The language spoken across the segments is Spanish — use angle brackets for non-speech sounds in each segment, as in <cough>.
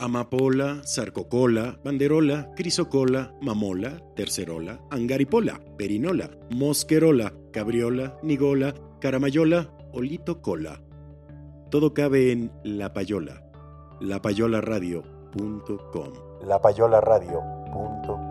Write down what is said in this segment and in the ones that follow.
Amapola, Sarcocola, Banderola, Crisocola, Mamola, Tercerola, Angaripola, Perinola, Mosquerola, Cabriola, Nigola, Caramayola, Olito Cola. Todo cabe en La Payola. lapayolaradio.com. lapayolaradio.com.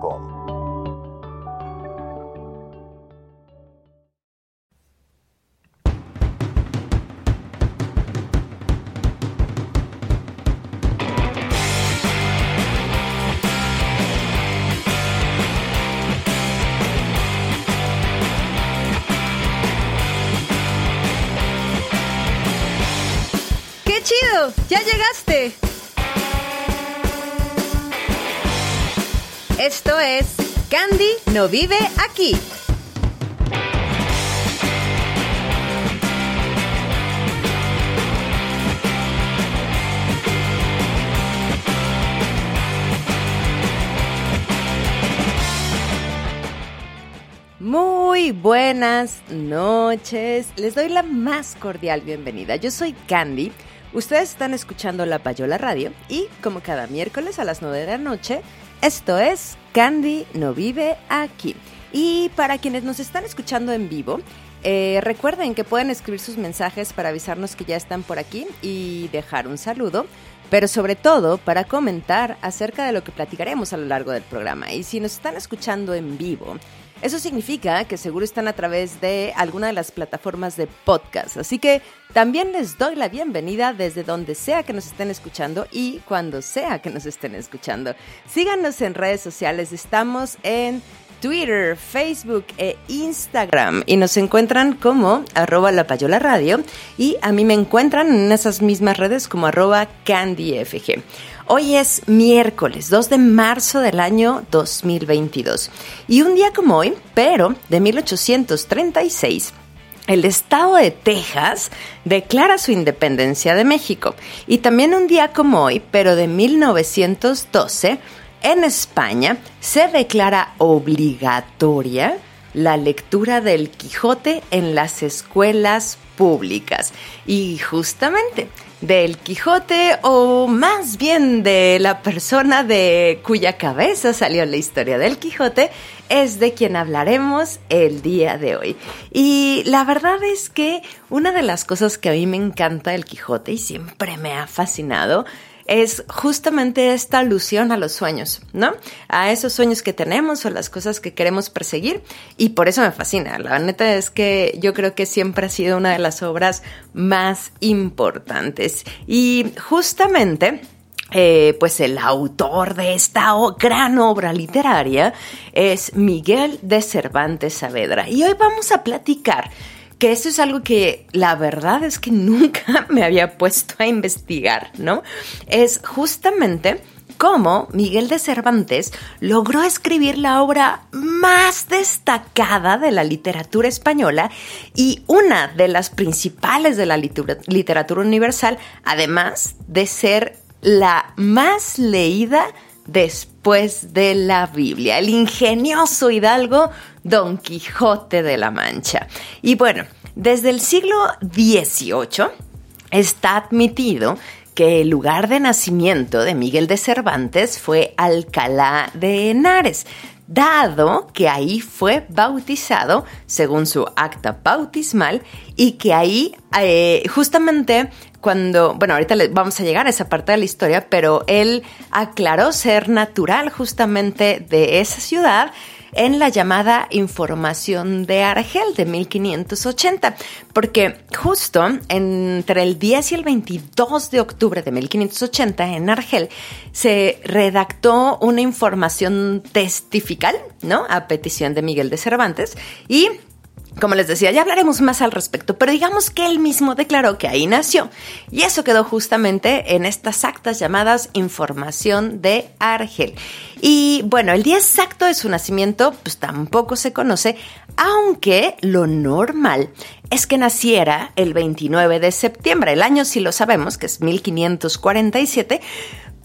¡Ya llegaste! Esto es Candy no vive aquí. Muy buenas noches. Les doy la más cordial bienvenida. Yo soy Candy. Ustedes están escuchando La Payola Radio y como cada miércoles a las 9 de la noche, esto es Candy no vive aquí. Y para quienes nos están escuchando en vivo, eh, recuerden que pueden escribir sus mensajes para avisarnos que ya están por aquí y dejar un saludo, pero sobre todo para comentar acerca de lo que platicaremos a lo largo del programa. Y si nos están escuchando en vivo, eso significa que seguro están a través de alguna de las plataformas de podcast. Así que también les doy la bienvenida desde donde sea que nos estén escuchando y cuando sea que nos estén escuchando. Síganos en redes sociales. Estamos en Twitter, Facebook e Instagram y nos encuentran como arroba la payola radio y a mí me encuentran en esas mismas redes como arroba candyfg. Hoy es miércoles 2 de marzo del año 2022 y un día como hoy, pero de 1836, el estado de Texas declara su independencia de México. Y también un día como hoy, pero de 1912, en España se declara obligatoria la lectura del Quijote en las escuelas públicas. Y justamente del Quijote o más bien de la persona de cuya cabeza salió la historia del Quijote es de quien hablaremos el día de hoy. Y la verdad es que una de las cosas que a mí me encanta del Quijote y siempre me ha fascinado es justamente esta alusión a los sueños, ¿no? A esos sueños que tenemos o las cosas que queremos perseguir y por eso me fascina. La neta es que yo creo que siempre ha sido una de las obras más importantes y justamente... Eh, pues el autor de esta gran obra literaria es Miguel de Cervantes Saavedra. Y hoy vamos a platicar que esto es algo que la verdad es que <laughs> nunca me había puesto a investigar, ¿no? Es justamente cómo Miguel de Cervantes logró escribir la obra más destacada de la literatura española y una de las principales de la literatura universal, además de ser la más leída después de la Biblia, el ingenioso hidalgo Don Quijote de la Mancha. Y bueno, desde el siglo XVIII está admitido que el lugar de nacimiento de Miguel de Cervantes fue Alcalá de Henares. Dado que ahí fue bautizado según su acta bautismal y que ahí eh, justamente cuando, bueno, ahorita vamos a llegar a esa parte de la historia, pero él aclaró ser natural justamente de esa ciudad en la llamada Información de Argel de 1580, porque justo entre el 10 y el 22 de octubre de 1580 en Argel se redactó una información testifical, ¿no? A petición de Miguel de Cervantes y como les decía, ya hablaremos más al respecto, pero digamos que él mismo declaró que ahí nació. Y eso quedó justamente en estas actas llamadas Información de Argel. Y bueno, el día exacto de su nacimiento pues tampoco se conoce, aunque lo normal es que naciera el 29 de septiembre. El año sí lo sabemos, que es 1547,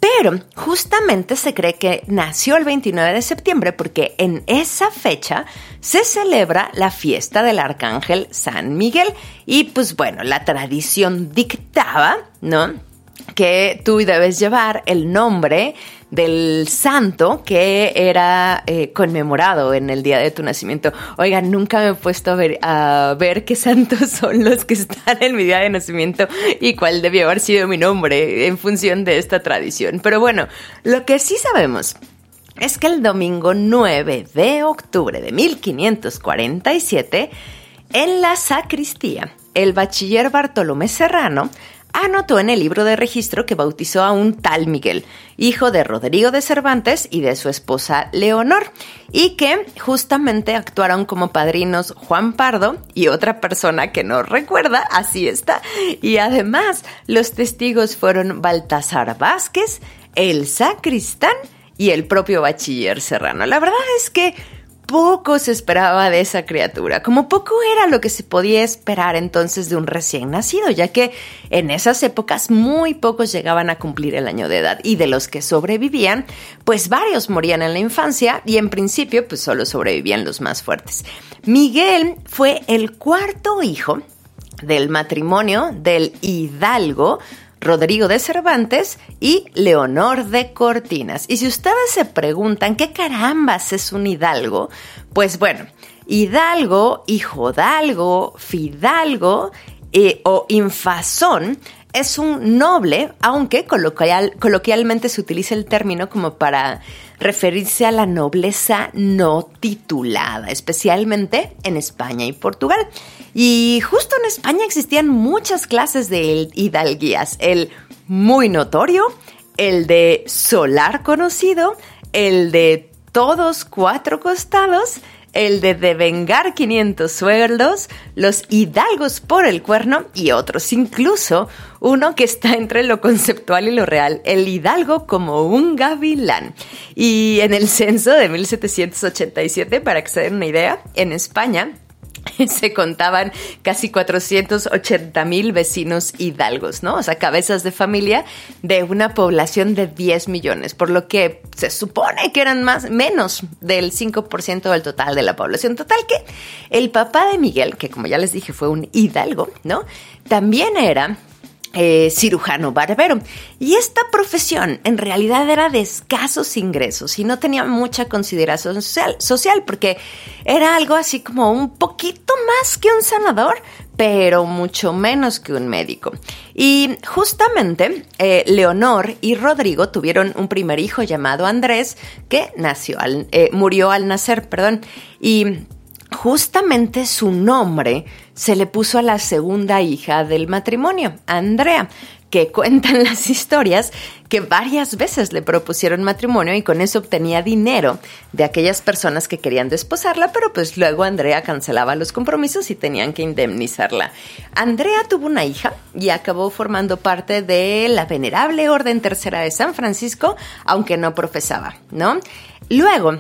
pero justamente se cree que nació el 29 de septiembre porque en esa fecha se celebra la fiesta del arcángel San Miguel. Y pues bueno, la tradición dictaba, ¿no? Que tú debes llevar el nombre del santo que era eh, conmemorado en el día de tu nacimiento. Oigan, nunca me he puesto a ver, a ver qué santos <laughs> son los que están en mi día de nacimiento y cuál debió haber sido mi nombre en función de esta tradición. Pero bueno, lo que sí sabemos es que el domingo 9 de octubre de 1547, en la sacristía, el bachiller Bartolomé Serrano anotó en el libro de registro que bautizó a un tal Miguel, hijo de Rodrigo de Cervantes y de su esposa Leonor, y que justamente actuaron como padrinos Juan Pardo y otra persona que no recuerda, así está, y además los testigos fueron Baltasar Vázquez, el sacristán y el propio bachiller Serrano. La verdad es que poco se esperaba de esa criatura, como poco era lo que se podía esperar entonces de un recién nacido, ya que en esas épocas muy pocos llegaban a cumplir el año de edad y de los que sobrevivían, pues varios morían en la infancia y en principio pues solo sobrevivían los más fuertes. Miguel fue el cuarto hijo del matrimonio del hidalgo Rodrigo de Cervantes y Leonor de Cortinas. Y si ustedes se preguntan qué carambas es un hidalgo, pues bueno, hidalgo, hijodalgo, fidalgo eh, o infazón es un noble, aunque coloquialmente se utiliza el término como para referirse a la nobleza no titulada, especialmente en España y Portugal. Y justo en España existían muchas clases de hidalguías, el muy notorio, el de solar conocido, el de todos cuatro costados, el de devengar 500 sueldos, los hidalgos por el cuerno y otros, incluso uno que está entre lo conceptual y lo real, el hidalgo como un gavilán. Y en el censo de 1787, para que se den una idea, en España <laughs> se contaban casi 480 mil vecinos hidalgos, ¿no? O sea, cabezas de familia de una población de 10 millones, por lo que se supone que eran más, menos del 5% del total de la población. Total que el papá de Miguel, que como ya les dije fue un hidalgo, ¿no? También era eh, cirujano barbero. Y esta profesión en realidad era de escasos ingresos y no tenía mucha consideración social, porque era algo así como un poquito más que un sanador, pero mucho menos que un médico. Y justamente eh, Leonor y Rodrigo tuvieron un primer hijo llamado Andrés que nació al, eh, murió al nacer, perdón. Y justamente su nombre se le puso a la segunda hija del matrimonio, Andrea, que <laughs> cuentan las historias que varias veces le propusieron matrimonio y con eso obtenía dinero de aquellas personas que querían desposarla, pero pues luego Andrea cancelaba los compromisos y tenían que indemnizarla. Andrea tuvo una hija y acabó formando parte de la venerable Orden Tercera de San Francisco, aunque no profesaba, ¿no? Luego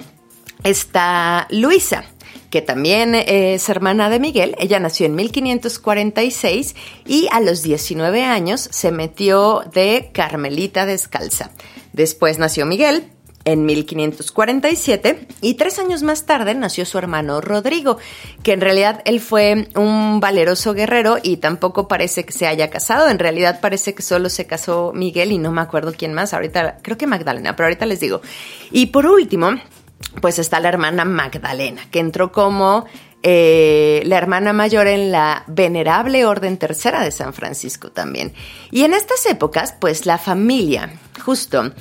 está Luisa que también es hermana de Miguel. Ella nació en 1546 y a los 19 años se metió de Carmelita descalza. Después nació Miguel, en 1547 y tres años más tarde nació su hermano Rodrigo, que en realidad él fue un valeroso guerrero y tampoco parece que se haya casado, en realidad parece que solo se casó Miguel y no me acuerdo quién más, ahorita creo que Magdalena, pero ahorita les digo. Y por último, pues está la hermana Magdalena, que entró como eh, la hermana mayor en la venerable Orden Tercera de San Francisco también. Y en estas épocas, pues la familia, justo,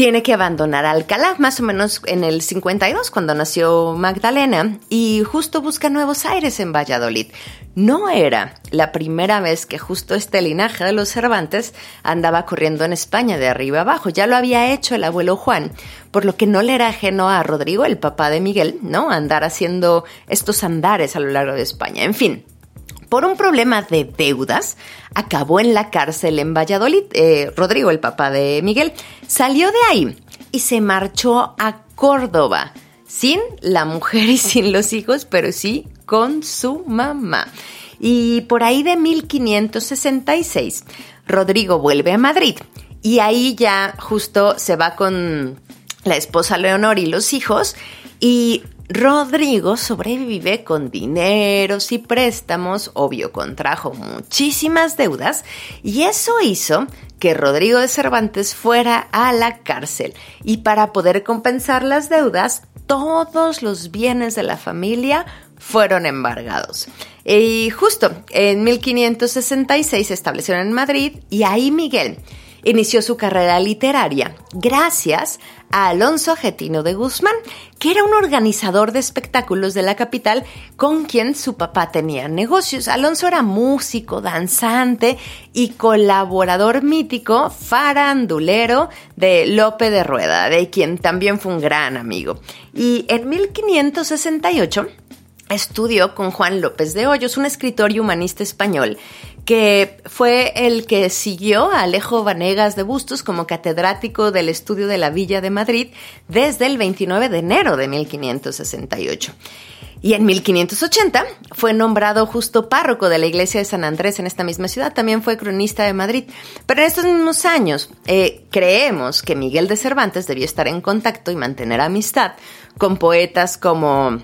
tiene que abandonar Alcalá, más o menos en el 52, cuando nació Magdalena, y justo busca nuevos aires en Valladolid. No era la primera vez que justo este linaje de los Cervantes andaba corriendo en España de arriba abajo, ya lo había hecho el abuelo Juan, por lo que no le era ajeno a Rodrigo, el papá de Miguel, ¿no? Andar haciendo estos andares a lo largo de España. En fin, por un problema de deudas, acabó en la cárcel en Valladolid. Eh, Rodrigo, el papá de Miguel, salió de ahí y se marchó a Córdoba, sin la mujer y sin los hijos, pero sí con su mamá. Y por ahí de 1566, Rodrigo vuelve a Madrid y ahí ya justo se va con la esposa Leonor y los hijos y Rodrigo sobrevive con dineros y préstamos, obvio contrajo muchísimas deudas y eso hizo que Rodrigo de Cervantes fuera a la cárcel y para poder compensar las deudas todos los bienes de la familia fueron embargados. Y justo en 1566 se establecieron en Madrid y ahí Miguel inició su carrera literaria gracias a Alonso Getino de Guzmán, que era un organizador de espectáculos de la capital con quien su papá tenía negocios. Alonso era músico, danzante y colaborador mítico, farandulero de Lope de Rueda, de quien también fue un gran amigo. Y en 1568 estudió con Juan López de Hoyos, un escritor y humanista español que fue el que siguió a Alejo Vanegas de Bustos como catedrático del estudio de la Villa de Madrid desde el 29 de enero de 1568. Y en 1580 fue nombrado justo párroco de la iglesia de San Andrés en esta misma ciudad. También fue cronista de Madrid. Pero en estos mismos años eh, creemos que Miguel de Cervantes debió estar en contacto y mantener amistad con poetas como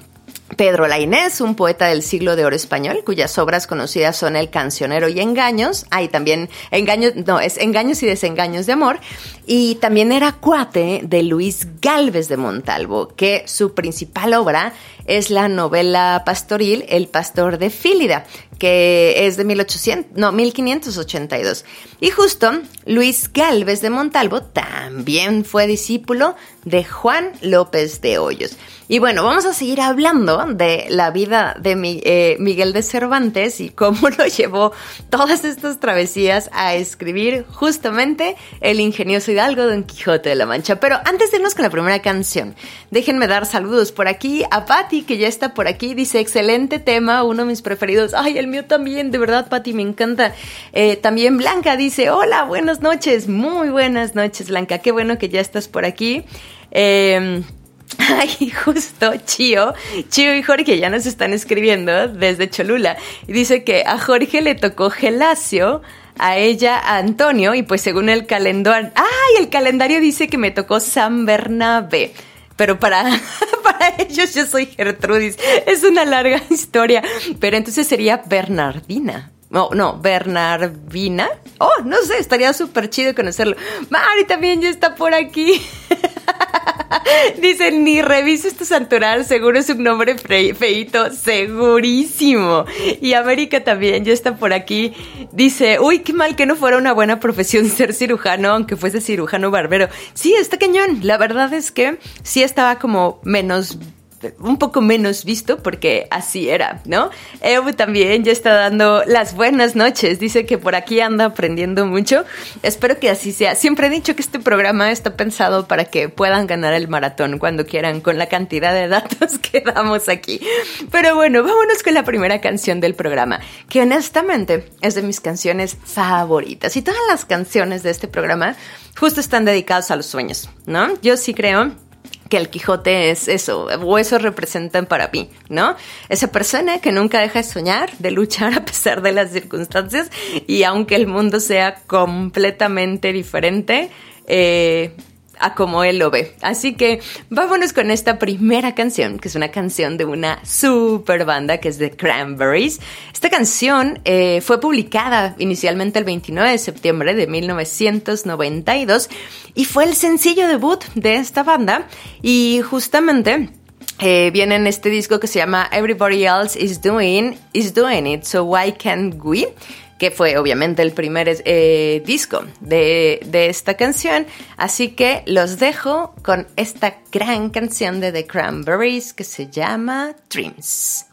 Pedro Lainés, un poeta del siglo de oro español, cuyas obras conocidas son El cancionero y Engaños. Hay también Engaños, no, es Engaños y desengaños de amor. Y también era cuate de Luis Galvez de Montalvo, que su principal obra es la novela pastoril El pastor de Fílida, que es de 1800, no, 1582. Y justo Luis Galvez de Montalvo también fue discípulo de Juan López de Hoyos. Y bueno, vamos a seguir hablando de la vida de eh, Miguel de Cervantes y cómo <laughs> lo llevó todas estas travesías a escribir justamente el ingenioso Hidalgo Don Quijote de la Mancha. Pero antes de irnos con la primera canción, déjenme dar saludos por aquí a Patti, que ya está por aquí. Dice, excelente tema, uno de mis preferidos. Ay, el mío también, de verdad, Patti, me encanta. Eh, también Blanca dice, hola, buenas noches, muy buenas noches, Blanca. Qué bueno que ya estás por aquí. Eh, <laughs> Ay, justo, Chio, Chio y Jorge ya nos están escribiendo desde Cholula. Y dice que a Jorge le tocó Gelacio, a ella a Antonio, y pues según el calendario, ¡ay! El calendario dice que me tocó San Bernabé. Pero para, <laughs> para ellos yo soy Gertrudis. Es una larga <laughs> historia. Pero entonces sería Bernardina. No, no, Bernardina. Oh, no sé, estaría súper chido conocerlo. Mari también ya está por aquí. <laughs> Dicen, ni reviso este santoral, seguro es un nombre feito, segurísimo. Y América también ya está por aquí. Dice, uy, qué mal que no fuera una buena profesión ser cirujano, aunque fuese cirujano barbero. Sí, está cañón. La verdad es que sí estaba como menos un poco menos visto porque así era, ¿no? Evo también ya está dando las buenas noches, dice que por aquí anda aprendiendo mucho. Espero que así sea. Siempre he dicho que este programa está pensado para que puedan ganar el maratón cuando quieran con la cantidad de datos <laughs> que damos aquí. Pero bueno, vámonos con la primera canción del programa, que honestamente es de mis canciones favoritas. Y todas las canciones de este programa justo están dedicadas a los sueños, ¿no? Yo sí creo que el Quijote es eso, o eso representan para mí, ¿no? Esa persona que nunca deja de soñar, de luchar <laughs> a pesar de las circunstancias y aunque el mundo sea completamente diferente, eh, a como él lo ve. Así que vámonos con esta primera canción, que es una canción de una super banda que es The Cranberries. Esta canción eh, fue publicada inicialmente el 29 de septiembre de 1992 y fue el sencillo debut de esta banda y justamente... Eh, viene en este disco que se llama Everybody Else is Doing, is doing It, So Why Can't We? Que fue obviamente el primer eh, disco de, de, esta canción. Así que los dejo con esta gran canción de The Cranberries que se llama Dreams.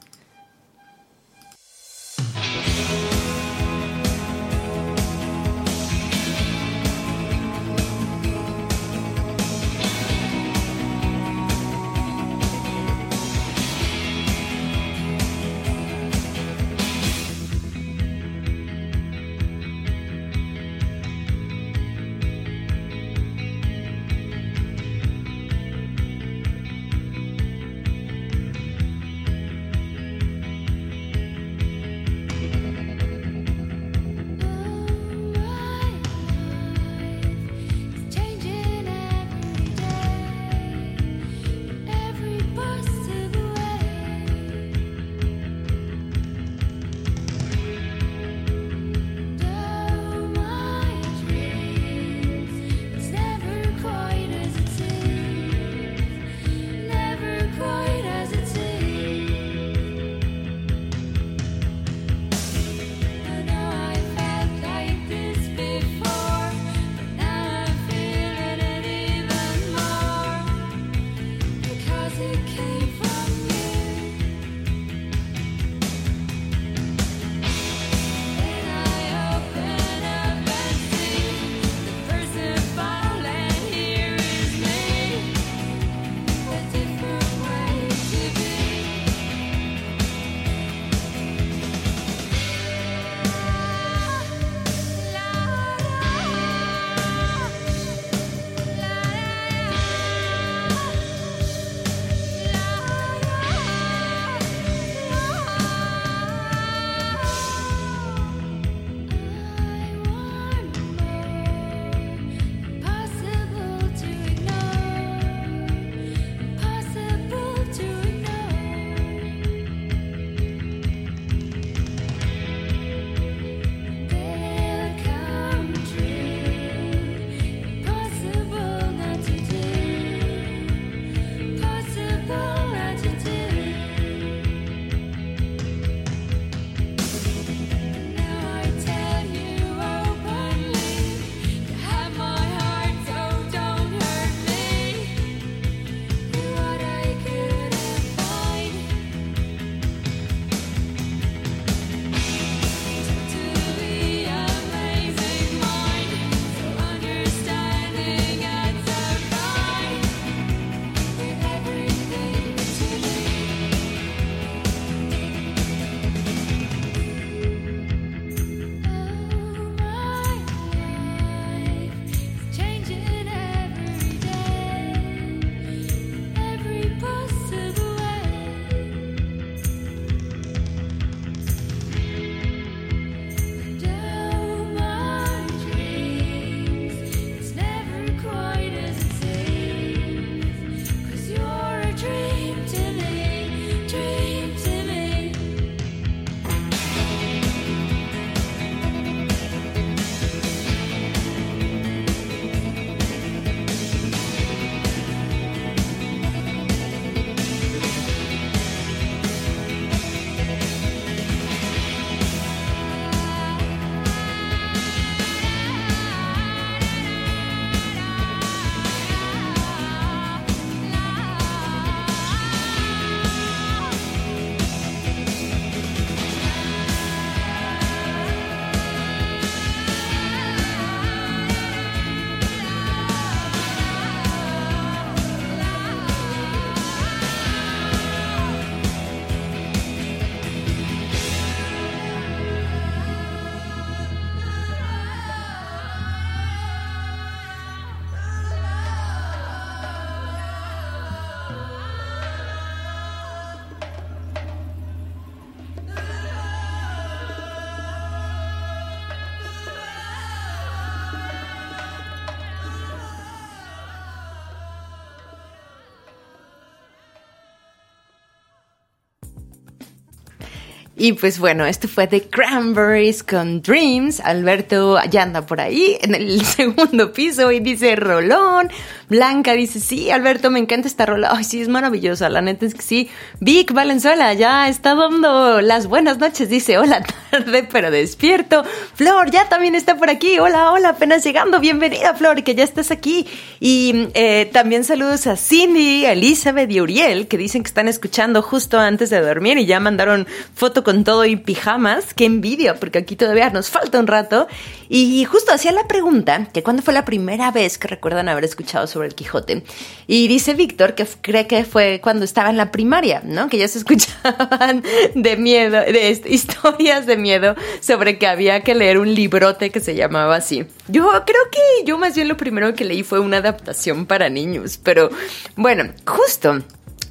Y pues bueno, esto fue The Cranberries con Dreams. Alberto ya anda por ahí en el <laughs> segundo piso y dice Rolón. Blanca dice, sí, Alberto, me encanta esta rola. Ay, sí, es maravillosa. La neta es que sí. Vic Valenzuela ya está dando las buenas noches. Dice, hola <laughs> tarde, pero despierto. Flor ya también está por aquí. Hola, hola, apenas llegando. Bienvenida, Flor, que ya estás aquí. Y eh, también saludos a Cindy, Elizabeth y Uriel, que dicen que están escuchando justo antes de dormir y ya mandaron foto con todo y pijamas. Qué envidia, porque aquí todavía nos falta un rato. Y justo hacía la pregunta, que cuándo fue la primera vez que recuerdan haber escuchado sobre el Quijote. Y dice Víctor que cree que fue cuando estaba en la primaria, ¿no? Que ya se <laughs> escuchaban de miedo, de historias de miedo sobre que había que leer un librote que se llamaba así. Yo creo que yo más bien lo primero que leí fue una adaptación para niños, pero bueno, justo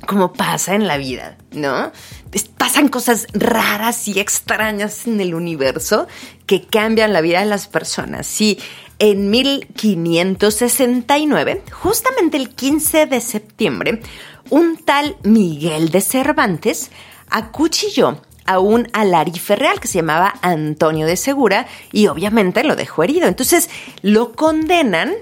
como pasa en la vida, ¿no? Pasan cosas raras y extrañas en el universo que cambian la vida de las personas. Sí, en 1569, justamente el 15 de septiembre, un tal Miguel de Cervantes acuchilló a un alarife real que se llamaba Antonio de Segura y obviamente lo dejó herido. Entonces lo condenan,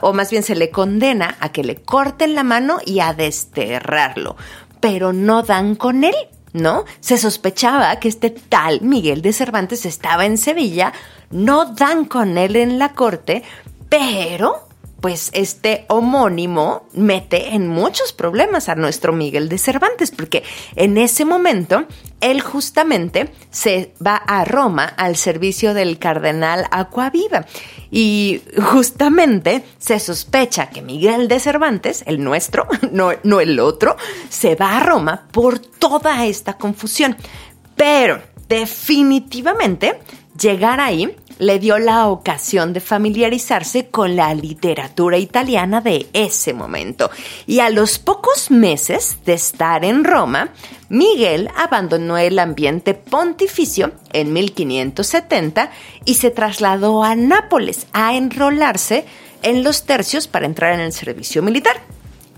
o más bien se le condena a que le corten la mano y a desterrarlo, pero no dan con él. ¿No? Se sospechaba que este tal Miguel de Cervantes estaba en Sevilla, no dan con él en la corte, pero pues este homónimo mete en muchos problemas a nuestro Miguel de Cervantes, porque en ese momento él justamente se va a Roma al servicio del cardenal Aquaviva y justamente se sospecha que Miguel de Cervantes, el nuestro, <laughs> no, no el otro, se va a Roma por toda esta confusión. Pero definitivamente llegar ahí le dio la ocasión de familiarizarse con la literatura italiana de ese momento. Y a los pocos meses de estar en Roma, Miguel abandonó el ambiente pontificio en 1570 y se trasladó a Nápoles a enrolarse en los tercios para entrar en el servicio militar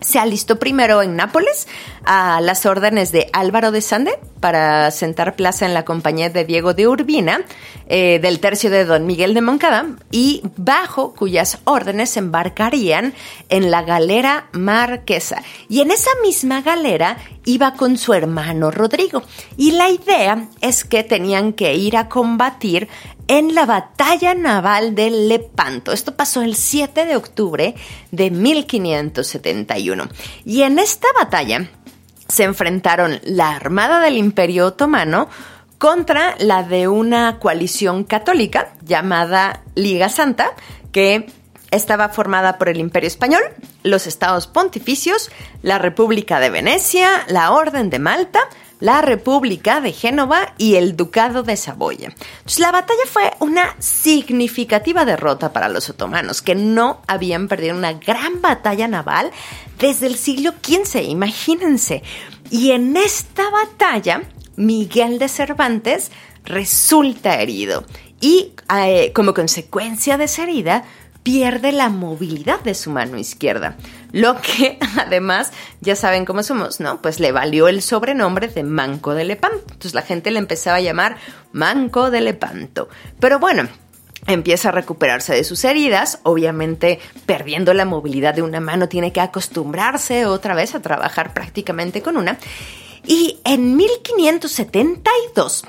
se alistó primero en Nápoles a las órdenes de Álvaro de Sande para sentar plaza en la compañía de Diego de Urbina, eh, del tercio de Don Miguel de Moncada, y bajo cuyas órdenes embarcarían en la galera marquesa. Y en esa misma galera iba con su hermano Rodrigo. Y la idea es que tenían que ir a combatir en la batalla naval de Lepanto. Esto pasó el 7 de octubre de 1571. Y en esta batalla se enfrentaron la Armada del Imperio Otomano contra la de una coalición católica llamada Liga Santa, que estaba formada por el Imperio Español, los Estados Pontificios, la República de Venecia, la Orden de Malta, la República de Génova y el Ducado de Saboya. la batalla fue una significativa derrota para los otomanos, que no habían perdido una gran batalla naval desde el siglo XV, imagínense. Y en esta batalla, Miguel de Cervantes resulta herido y eh, como consecuencia de esa herida, pierde la movilidad de su mano izquierda, lo que <laughs> además ya saben cómo somos, ¿no? Pues le valió el sobrenombre de Manco de Lepanto. Entonces la gente le empezaba a llamar Manco de Lepanto. Pero bueno, empieza a recuperarse de sus heridas, obviamente perdiendo la movilidad de una mano, tiene que acostumbrarse otra vez a trabajar prácticamente con una. Y en 1572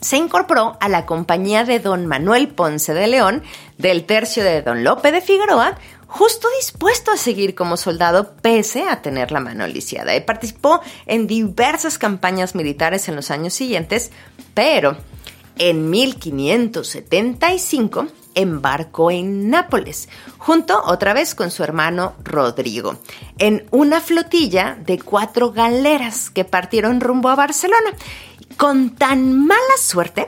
se incorporó a la compañía de don Manuel Ponce de León, del tercio de don Lope de Figueroa, justo dispuesto a seguir como soldado pese a tener la mano lisiada. Y participó en diversas campañas militares en los años siguientes, pero en 1575 embarcó en Nápoles, junto otra vez con su hermano Rodrigo, en una flotilla de cuatro galeras que partieron rumbo a Barcelona. Con tan mala suerte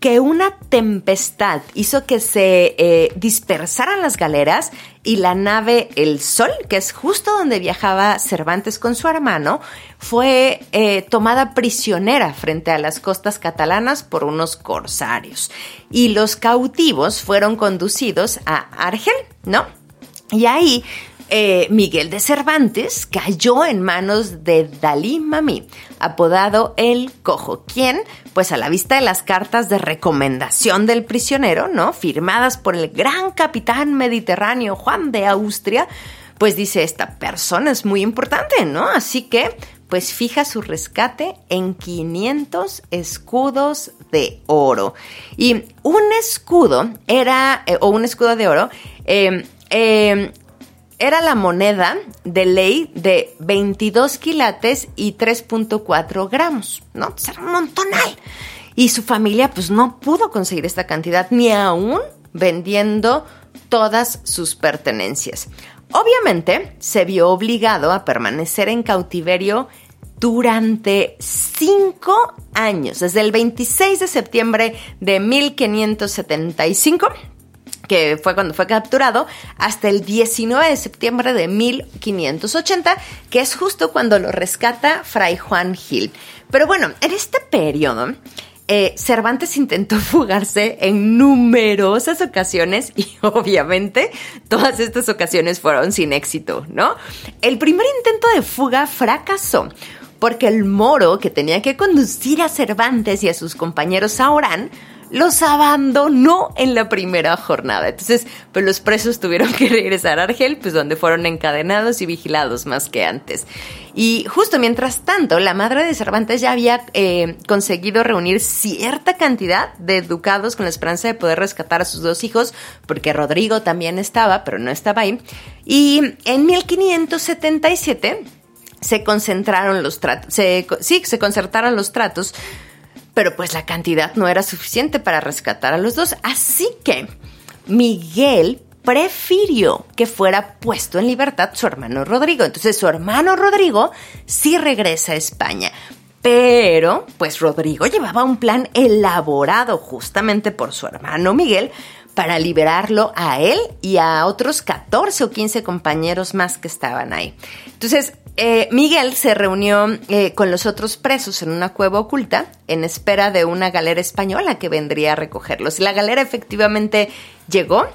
que una tempestad hizo que se eh, dispersaran las galeras y la nave El Sol, que es justo donde viajaba Cervantes con su hermano, fue eh, tomada prisionera frente a las costas catalanas por unos corsarios. Y los cautivos fueron conducidos a Argel, ¿no? Y ahí eh, Miguel de Cervantes cayó en manos de Dalí Mami, apodado el Cojo, quien, pues a la vista de las cartas de recomendación del prisionero, ¿no? Firmadas por el gran capitán mediterráneo Juan de Austria, pues dice, esta persona es muy importante, ¿no? Así que, pues fija su rescate en 500 escudos de oro. Y un escudo era, eh, o un escudo de oro, eh, era la moneda de ley de 22 quilates y 3.4 gramos, ¿no? era un montonal. Y su familia pues no pudo conseguir esta cantidad ni aún vendiendo todas sus pertenencias. Obviamente se vio obligado a permanecer en cautiverio durante cinco años, desde el 26 de septiembre de 1575 que fue cuando fue capturado, hasta el 19 de septiembre de 1580, que es justo cuando lo rescata Fray Juan Gil. Pero bueno, en este periodo, eh, Cervantes intentó <laughs> fugarse en numerosas ocasiones y obviamente todas estas ocasiones fueron sin éxito, ¿no? El primer intento de fuga fracasó porque el moro que tenía que conducir a Cervantes y a sus compañeros a Orán los abandonó en la primera jornada. Entonces, pues los presos tuvieron <laughs> que regresar a Argel, pues donde fueron encadenados y vigilados más que antes. Y justo mientras tanto, la madre de Cervantes ya había eh, conseguido reunir cierta cantidad de ducados con la esperanza de poder rescatar a sus dos hijos, porque Rodrigo también estaba, pero no estaba ahí. Y en 1577 se concentraron los tratos, sí, se concertaron los tratos pero pues la cantidad no era suficiente para rescatar a los dos. Así que Miguel prefirió que fuera puesto en libertad su hermano Rodrigo. Entonces su hermano Rodrigo sí regresa a España. Pero, pues Rodrigo llevaba un plan elaborado justamente por su hermano Miguel para liberarlo a él y a otros 14 o 15 compañeros más que estaban ahí. Entonces, eh, Miguel se reunió eh, con los otros presos en una cueva oculta en espera de una galera española que vendría a recogerlos. La galera efectivamente llegó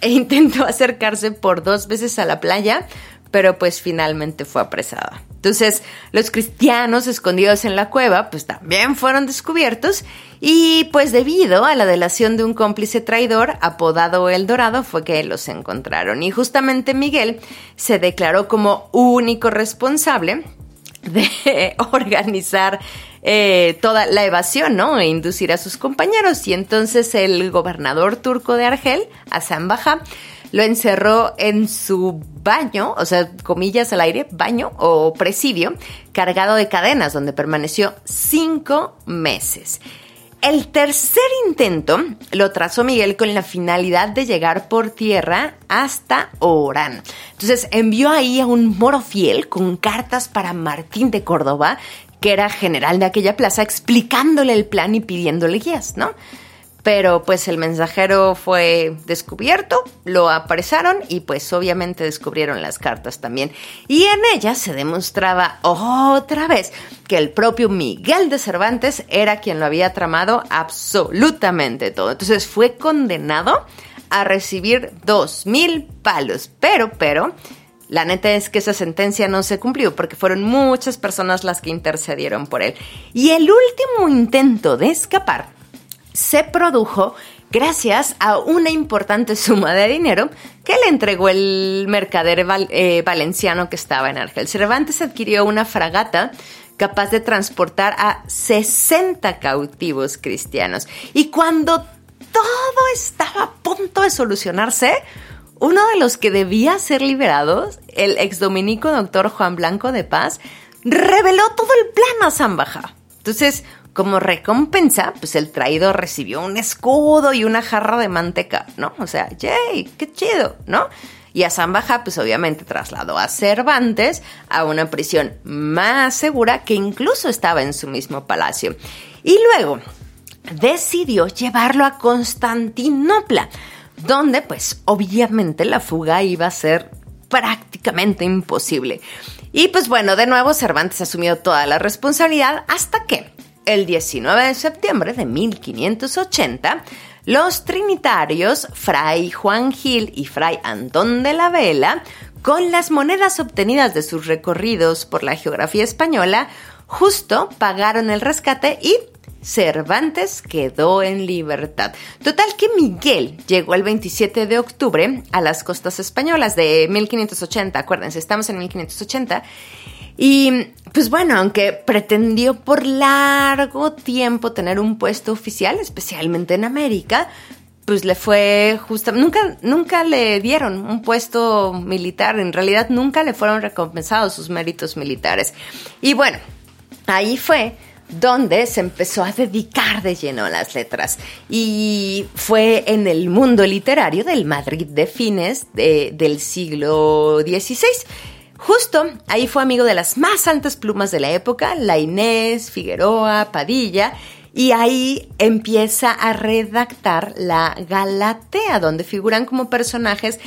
e <laughs> intentó acercarse por dos veces a la playa, pero pues finalmente fue apresada. Entonces, los cristianos escondidos en la cueva, pues también fueron descubiertos y pues debido a la delación de un cómplice traidor apodado El Dorado fue que los encontraron. Y justamente Miguel se declaró como único responsable de <laughs> organizar eh, toda la evasión, ¿no? E inducir a sus compañeros. Y entonces el gobernador turco de Argel, Hassan Baja, lo encerró en su baño, o sea, comillas al aire, baño o presidio, cargado de cadenas, donde permaneció cinco meses. El tercer intento lo trazó Miguel con la finalidad de llegar por tierra hasta Orán. Entonces envió ahí a un moro fiel con cartas para Martín de Córdoba, que era general de aquella plaza, explicándole el plan y pidiéndole guías, ¿no? Pero pues el mensajero fue descubierto, lo apresaron y pues obviamente descubrieron las cartas también. Y en ellas se demostraba otra vez que el propio Miguel de Cervantes era quien lo había tramado absolutamente todo. Entonces fue condenado a recibir dos mil palos, pero, pero... La neta es que esa sentencia no se cumplió porque fueron muchas personas las que intercedieron por él. Y el último intento de escapar se produjo gracias a una importante suma de dinero que le entregó el mercader eh, valenciano que estaba en Argel. Cervantes adquirió una fragata capaz de transportar a 60 cautivos cristianos. Y cuando todo estaba a punto de solucionarse, uno de los que debía ser liberados, el exdominico doctor Juan Blanco de Paz, reveló todo el plan a Zambaja. Entonces, como recompensa, pues el traidor recibió un escudo y una jarra de manteca, ¿no? O sea, ¡yay! ¡Qué chido! ¿no? Y a Zambaja, pues obviamente trasladó a Cervantes a una prisión más segura que incluso estaba en su mismo palacio. Y luego decidió llevarlo a Constantinopla, donde pues obviamente la fuga iba a ser prácticamente imposible. Y pues bueno, de nuevo Cervantes asumió toda la responsabilidad hasta que el 19 de septiembre de 1580, los trinitarios Fray Juan Gil y Fray Antón de la Vela con las monedas obtenidas de sus recorridos por la geografía española, justo pagaron el rescate y Cervantes quedó en libertad. Total que Miguel llegó el 27 de octubre a las costas españolas de 1580, acuérdense, estamos en 1580. Y pues bueno, aunque pretendió por largo tiempo tener un puesto oficial, especialmente en América, pues le fue justo, nunca, nunca le dieron un puesto militar, en realidad nunca le fueron recompensados sus méritos militares. Y bueno, ahí fue donde se empezó a dedicar de lleno a las letras. Y fue en el mundo literario del Madrid de fines del siglo XVI. Justo ahí fue amigo de las más altas plumas de la época, la Inés, Figueroa, Padilla, y ahí empieza a redactar la Galatea, donde figuran como personajes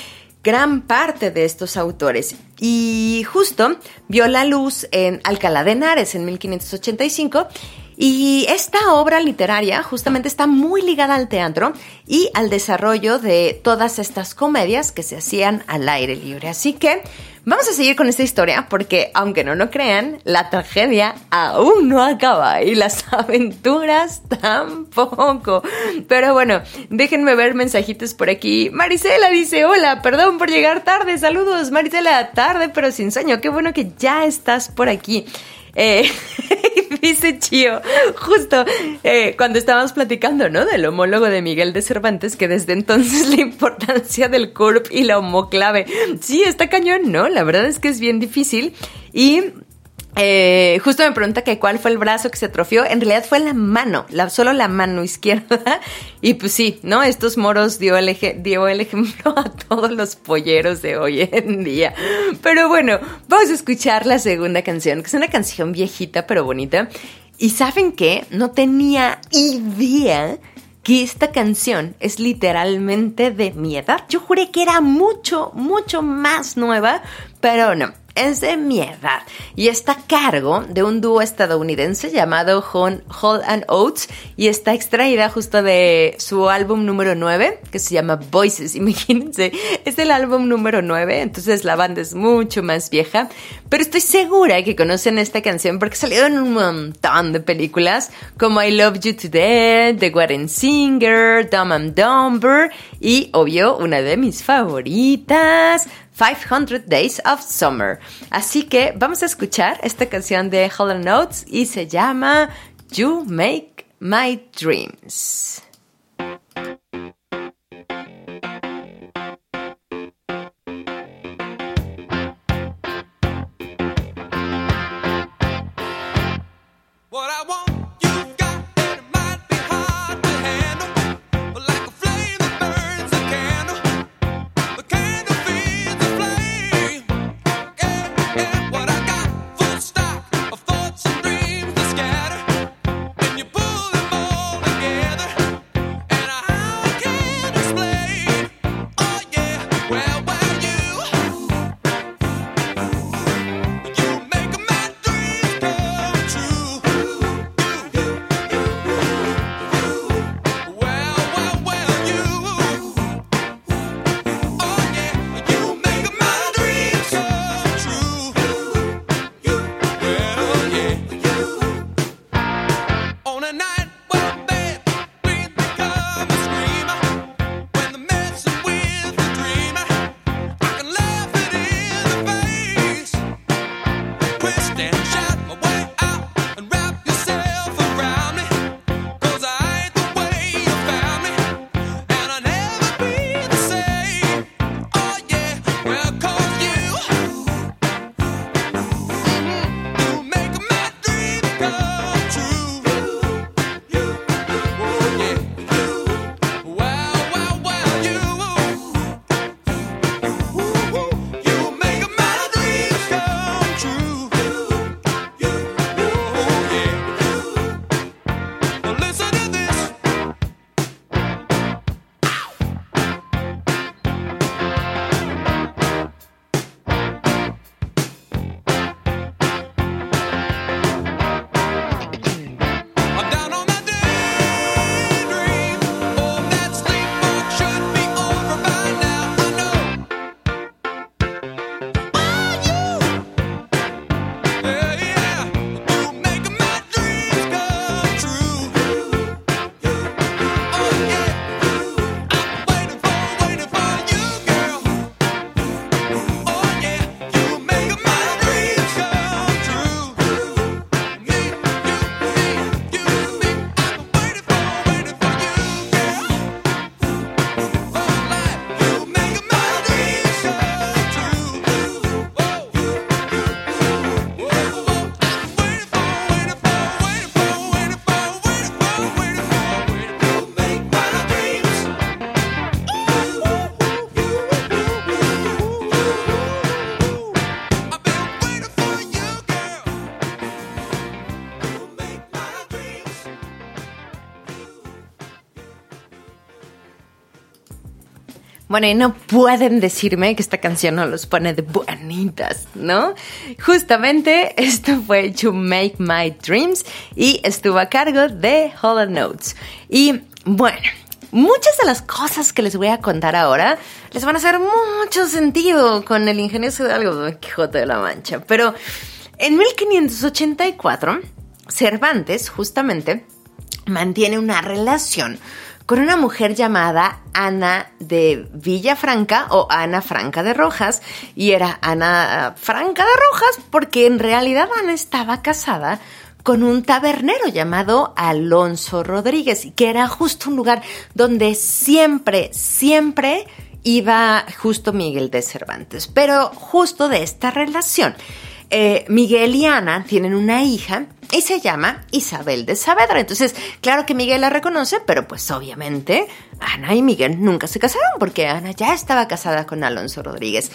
gran parte de estos autores. Y justo vio la luz en Alcalá de Henares en 1585 y esta obra literaria justamente está muy ligada al teatro y al desarrollo de todas estas comedias que se hacían al aire libre. Así que vamos a seguir con esta historia porque, aunque no lo crean, la tragedia aún no acaba y las <laughs> aventuras tampoco. Pero bueno, déjenme ver mensajitos por aquí. Marisela dice, hola, perdón por llegar tarde. Saludos, Marisela, tarde pero sin sueño. Qué bueno que ya estás por aquí. Eh, <laughs> dice Chio, justo eh, cuando estábamos platicando, ¿no? Del homólogo de Miguel de Cervantes, que desde entonces <laughs> la importancia del CURP y la homoclave. Sí, está cañón, ¿no? La verdad es que es bien difícil. Y eh, justo me pregunta que cuál fue el brazo que se atrofió. En realidad fue la mano, la, solo la mano izquierda. <laughs> Y pues sí, ¿no? Estos moros dio el, dio el ejemplo <laughs> a todos los polleros de hoy en día. Pero bueno, vamos a escuchar la segunda canción, que es una canción viejita pero bonita. Y saben qué? No tenía idea que esta canción es literalmente de mi edad. Yo juré que era mucho, mucho más nueva, pero no es de mi y está a cargo de un dúo estadounidense llamado Hall and Oates y está extraída justo de su álbum número 9 que se llama Voices. <laughs> Imagínense, es el álbum número 9, entonces la banda es mucho más vieja, pero estoy segura que conocen esta canción porque salió en un montón de películas como I Love You Today, The Warren Singer, Dumb and Dumber y obvio una de mis favoritas, 500 Days of Summer. Así que vamos a escuchar esta canción de Hollow Notes y se llama You Make My Dreams. Bueno, y no pueden decirme que esta canción no los pone de bonitas, ¿no? Justamente esto fue To Make My Dreams y estuvo a cargo de Hollow Notes. Y bueno, muchas de las cosas que les voy a contar ahora les van a hacer mucho sentido con el ingenioso de algo de Quijote de la Mancha. Pero en 1584, Cervantes justamente mantiene una relación con una mujer llamada Ana de Villafranca o Ana Franca de Rojas. Y era Ana Franca de Rojas porque en realidad Ana estaba casada con un tabernero llamado Alonso Rodríguez, que era justo un lugar donde siempre, siempre iba justo Miguel de Cervantes, pero justo de esta relación. Eh, Miguel y Ana tienen una hija y se llama Isabel de Saavedra. Entonces, claro que Miguel la reconoce, pero pues obviamente Ana y Miguel nunca se casaron porque Ana ya estaba casada con Alonso Rodríguez.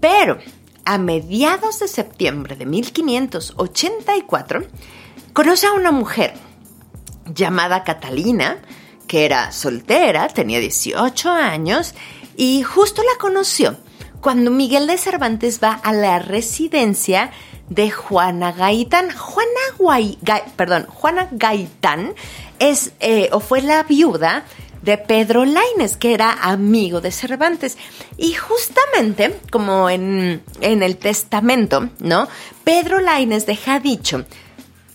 Pero a mediados de septiembre de 1584, conoce a una mujer llamada Catalina, que era soltera, tenía 18 años, y justo la conoció cuando Miguel de Cervantes va a la residencia de Juana Gaitán. Juana, perdón, Juana Gaitán es eh, o fue la viuda de Pedro Laines, que era amigo de Cervantes. Y justamente, como en, en el testamento, ¿no? Pedro Laines deja dicho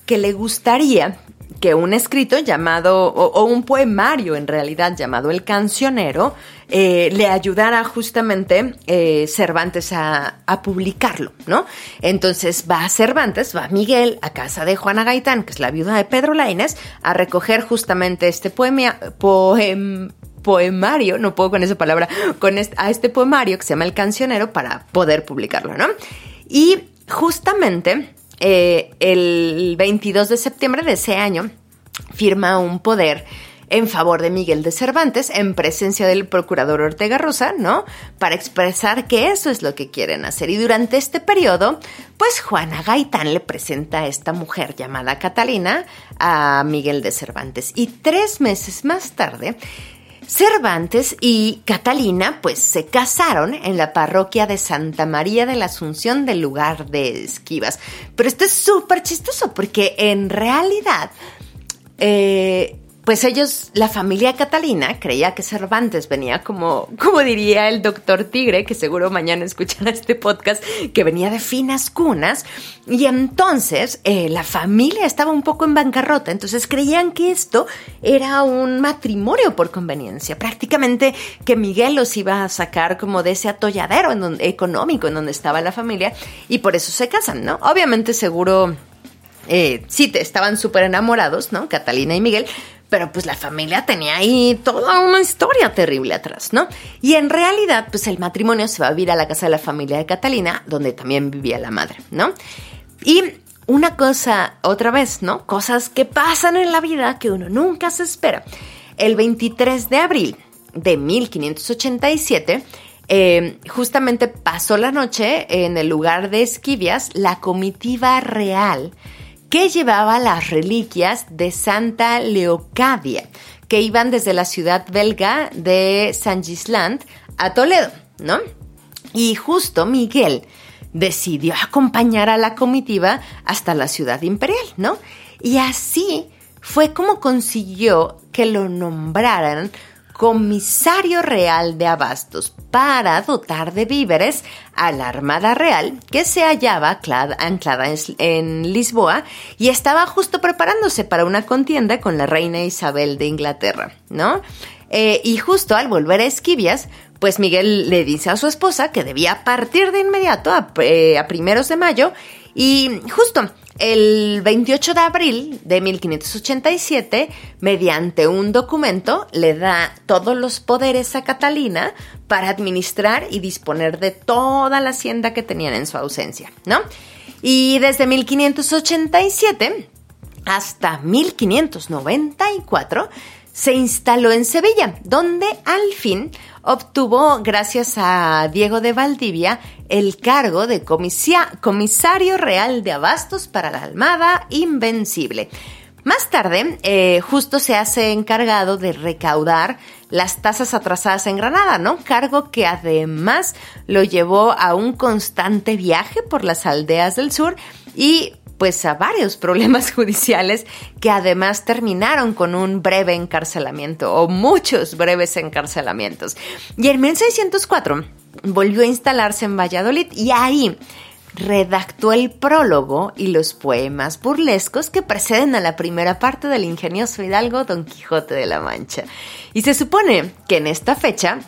que le gustaría que un escrito llamado, o, un poemario en realidad llamado El Cancionero, eh, le ayudara justamente eh, Cervantes a, publicarlo, ¿no? Entonces va a Cervantes, va Miguel a casa de Juana Gaitán, que es la viuda de Pedro Lainez, a recoger justamente este poema, poemario, no puedo con esa palabra, con a este poemario que se llama El Cancionero para poder publicarlo, ¿no? Y justamente eh, el 22 de septiembre de ese año firma un poder en favor de Miguel de Cervantes en presencia del procurador Ortega Rosa, ¿no? Para expresar que eso es lo que quieren hacer. Y durante este periodo, pues Juana Gaitán le presenta a esta mujer llamada Catalina a Miguel de Cervantes. Y tres meses más tarde, Cervantes y Catalina pues se casaron en la parroquia de Santa María de la Asunción del lugar de Esquivas. Pero esto es súper chistoso porque en realidad eh, pues ellos, la familia Catalina, creía que Cervantes venía como, como diría el doctor Tigre, que seguro mañana escuchará este podcast, que venía de finas cunas. Y entonces eh, la familia estaba un poco en bancarrota, entonces creían que esto era un matrimonio por conveniencia, prácticamente que Miguel los iba a sacar como de ese atolladero económico en donde estaba la familia y por eso se casan, ¿no? Obviamente seguro... Eh, sí, estaban súper enamorados, ¿no? Catalina y Miguel, pero pues la familia tenía ahí toda una historia terrible atrás, ¿no? Y en realidad, pues el matrimonio se va a vivir a la casa de la familia de Catalina, donde también vivía la madre, ¿no? Y una cosa, otra vez, ¿no? Cosas que pasan en la vida que uno nunca se espera. El 23 de abril de 1587, eh, justamente pasó la noche en el lugar de Esquivias la comitiva real que llevaba las reliquias de Santa Leocadia, que iban desde la ciudad belga de San Gisland a Toledo, ¿no? Y justo Miguel decidió acompañar a la comitiva hasta la ciudad imperial, ¿no? Y así fue como consiguió que lo nombraran comisario real de abastos para dotar de víveres a la Armada Real que se hallaba anclada en Lisboa y estaba justo preparándose para una contienda con la reina Isabel de Inglaterra, ¿no? Eh, y justo al volver a Esquivias, pues Miguel le dice a su esposa que debía partir de inmediato a, eh, a primeros de mayo y justo el 28 de abril de 1587, mediante un documento, le da todos los poderes a Catalina para administrar y disponer de toda la hacienda que tenían en su ausencia, ¿no? Y desde 1587 hasta 1594 se instaló en Sevilla, donde al fin obtuvo, gracias a Diego de Valdivia, el cargo de comisario real de abastos para la Almada Invencible. Más tarde, eh, justo se hace encargado de recaudar las tasas atrasadas en Granada, ¿no? Cargo que además lo llevó a un constante viaje por las aldeas del sur y pues a varios problemas <laughs> judiciales que además terminaron con un breve encarcelamiento o muchos breves encarcelamientos. Y en 1604 volvió a instalarse en Valladolid y ahí redactó el prólogo y los poemas burlescos que preceden a la primera parte del ingenioso hidalgo Don Quijote de la Mancha. Y se supone que en esta fecha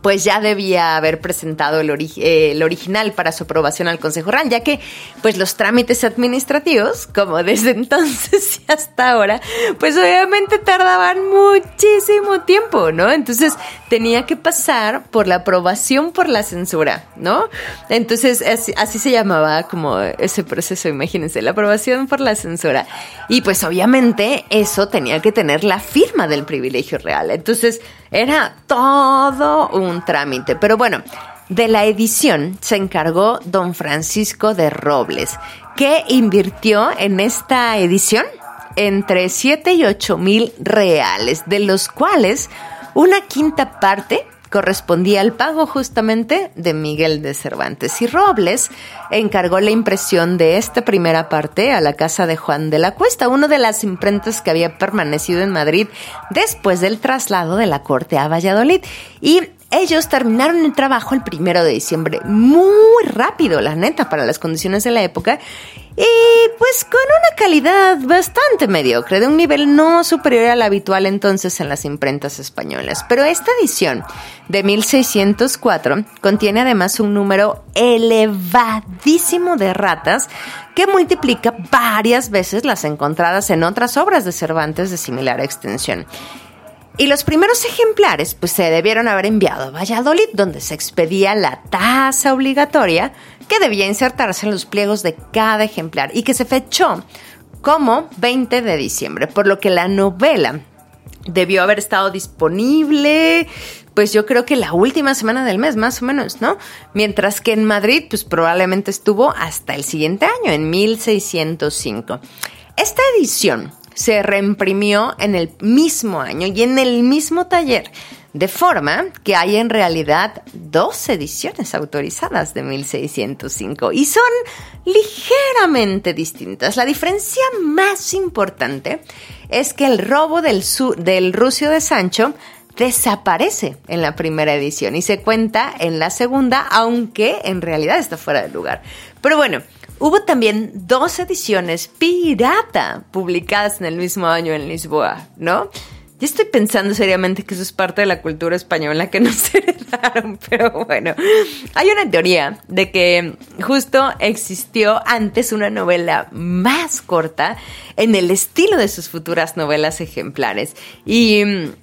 pues ya debía haber presentado el, el, original para su aprobación al Consejo Real, ya que pues los trámites administrativos, como desde <laughs> entonces y hasta ahora, pues obviamente tardaban muchísimo tiempo, ¿no? Entonces tenía que pasar por la aprobación por la censura, ¿no? Entonces así, así se llamaba como ese proceso, imagínense, la aprobación por la censura. Y pues obviamente eso tenía que tener la firma del privilegio real. Entonces, era todo un trámite. Pero bueno, de la edición se encargó don Francisco de Robles, que invirtió en esta edición entre 7 y 8 mil reales, de los cuales una quinta parte correspondía al pago justamente de Miguel de Cervantes. Y Robles encargó la impresión de esta primera parte a la casa de Juan de la Cuesta, una de las imprentas que había permanecido en Madrid después del traslado de la corte a Valladolid. Y ellos terminaron el trabajo el primero de diciembre, muy rápido, la neta, para las condiciones de la época, y pues con una calidad bastante mediocre, de un nivel no superior al habitual entonces en las imprentas españolas. Pero esta edición de 1604 contiene además un número elevadísimo de ratas que multiplica varias veces las encontradas en otras obras de Cervantes de similar extensión. Y los primeros ejemplares pues se debieron haber enviado a Valladolid, donde se expedía la tasa obligatoria que debía insertarse en los pliegos de cada ejemplar y que se fechó como 20 de diciembre, por lo que la novela debió haber estado disponible, pues yo creo que la última semana del mes, más o menos, ¿no? Mientras que en Madrid, pues probablemente estuvo hasta el siguiente año, en 1605. Esta edición se reimprimió en el mismo año y en el mismo taller, de forma que hay en realidad dos ediciones autorizadas de 1605 y son ligeramente distintas. La diferencia más importante es que el robo del, del Rucio de Sancho desaparece en la primera edición y se cuenta en la segunda, aunque en realidad está fuera de lugar. Pero bueno, Hubo también dos ediciones pirata publicadas en el mismo año en Lisboa, ¿no? Ya estoy pensando seriamente que eso es parte de la cultura española que nos <laughs> heredaron, pero bueno, hay una teoría de que justo existió antes una novela más corta en el estilo de sus futuras novelas ejemplares. Y mm,